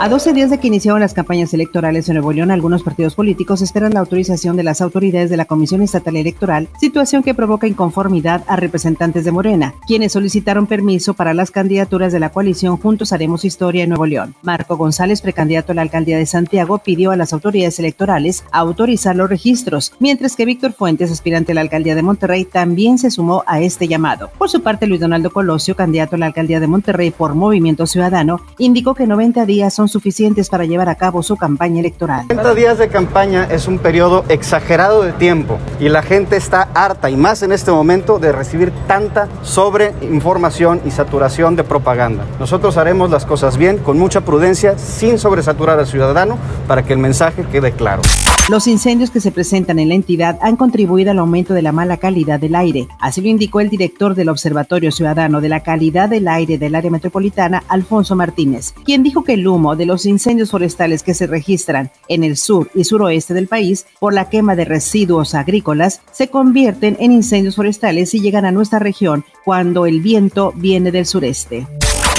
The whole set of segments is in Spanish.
A 12 días de que iniciaron las campañas electorales en Nuevo León, algunos partidos políticos esperan la autorización de las autoridades de la Comisión Estatal Electoral, situación que provoca inconformidad a representantes de Morena, quienes solicitaron permiso para las candidaturas de la coalición Juntos Haremos Historia en Nuevo León. Marco González, precandidato a la alcaldía de Santiago, pidió a las autoridades electorales autorizar los registros, mientras que Víctor Fuentes, aspirante a la alcaldía de Monterrey, también se sumó a este llamado. Por su parte, Luis Donaldo Colosio, candidato a la alcaldía de Monterrey por Movimiento Ciudadano, indicó que 90 días son suficientes para llevar a cabo su campaña electoral. 30 días de campaña es un periodo exagerado de tiempo y la gente está harta y más en este momento de recibir tanta sobreinformación y saturación de propaganda. Nosotros haremos las cosas bien, con mucha prudencia, sin sobresaturar al ciudadano, para que el mensaje quede claro. Los incendios que se presentan en la entidad han contribuido al aumento de la mala calidad del aire. Así lo indicó el director del Observatorio Ciudadano de la Calidad del Aire del Área Metropolitana, Alfonso Martínez, quien dijo que el humo de los incendios forestales que se registran en el sur y suroeste del país por la quema de residuos agrícolas se convierten en incendios forestales y llegan a nuestra región cuando el viento viene del sureste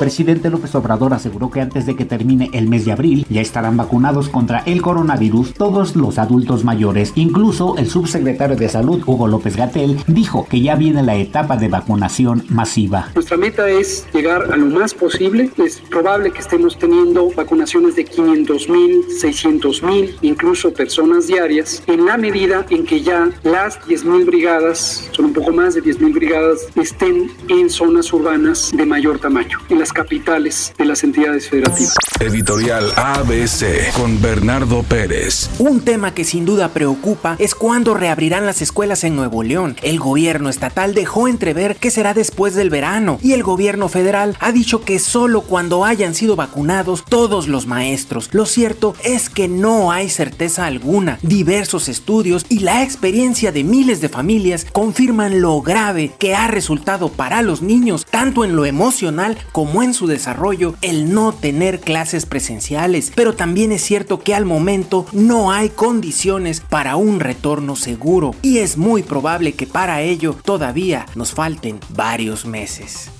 presidente López Obrador aseguró que antes de que termine el mes de abril ya estarán vacunados contra el coronavirus todos los adultos mayores. Incluso el subsecretario de Salud, Hugo López Gatel, dijo que ya viene la etapa de vacunación masiva. Nuestra meta es llegar a lo más posible. Es probable que estemos teniendo vacunaciones de 500 mil, 600 mil, incluso personas diarias, en la medida en que ya las 10 mil brigadas, son un poco más de 10 mil brigadas, estén en zonas urbanas de mayor tamaño. En las capitales de las entidades federativas. Editorial ABC con Bernardo Pérez. Un tema que sin duda preocupa es cuándo reabrirán las escuelas en Nuevo León. El gobierno estatal dejó entrever que será después del verano y el gobierno federal ha dicho que solo cuando hayan sido vacunados todos los maestros. Lo cierto es que no hay certeza alguna. Diversos estudios y la experiencia de miles de familias confirman lo grave que ha resultado para los niños, tanto en lo emocional como en su desarrollo el no tener clases presenciales, pero también es cierto que al momento no hay condiciones para un retorno seguro y es muy probable que para ello todavía nos falten varios meses.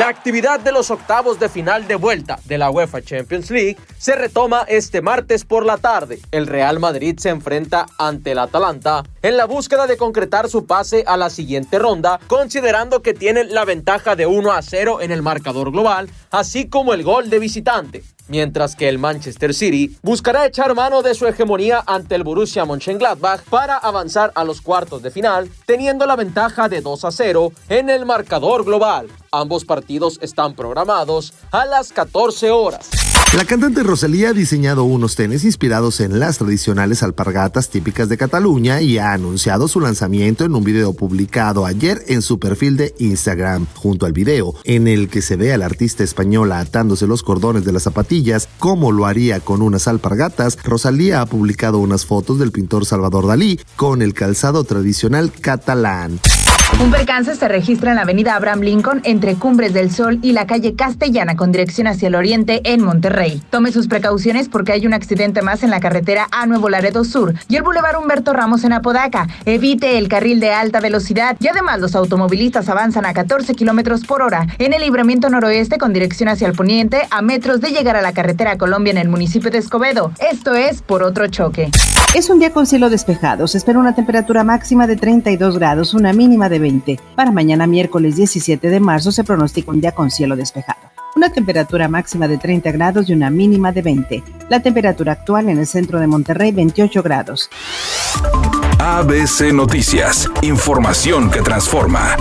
La actividad de los octavos de final de vuelta de la UEFA Champions League se retoma este martes por la tarde. El Real Madrid se enfrenta ante el Atalanta en la búsqueda de concretar su pase a la siguiente ronda, considerando que tienen la ventaja de 1 a 0 en el marcador global, así como el gol de visitante mientras que el Manchester City buscará echar mano de su hegemonía ante el Borussia Mönchengladbach para avanzar a los cuartos de final, teniendo la ventaja de 2 a 0 en el marcador global. Ambos partidos están programados a las 14 horas. La cantante Rosalía ha diseñado unos tenis inspirados en las tradicionales alpargatas típicas de Cataluña y ha anunciado su lanzamiento en un video publicado ayer en su perfil de Instagram. Junto al video, en el que se ve al artista española atándose los cordones de las zapatillas, como lo haría con unas alpargatas, Rosalía ha publicado unas fotos del pintor Salvador Dalí con el calzado tradicional catalán. Un percance se registra en la avenida Abraham Lincoln entre Cumbres del Sol y la calle Castellana con dirección hacia el oriente en Monterrey. Tome sus precauciones porque hay un accidente más en la carretera a Nuevo Laredo Sur y el Boulevard Humberto Ramos en Apodaca. Evite el carril de alta velocidad y además los automovilistas avanzan a 14 kilómetros por hora en el libramiento noroeste con dirección hacia el poniente a metros de llegar a la carretera Colombia en el municipio de Escobedo. Esto es por otro choque. Es un día con cielo despejado. Se espera una temperatura máxima de 32 grados, una mínima de 20. Para mañana miércoles 17 de marzo se pronostica un día con cielo despejado. Una temperatura máxima de 30 grados y una mínima de 20. La temperatura actual en el centro de Monterrey 28 grados. ABC Noticias. Información que transforma.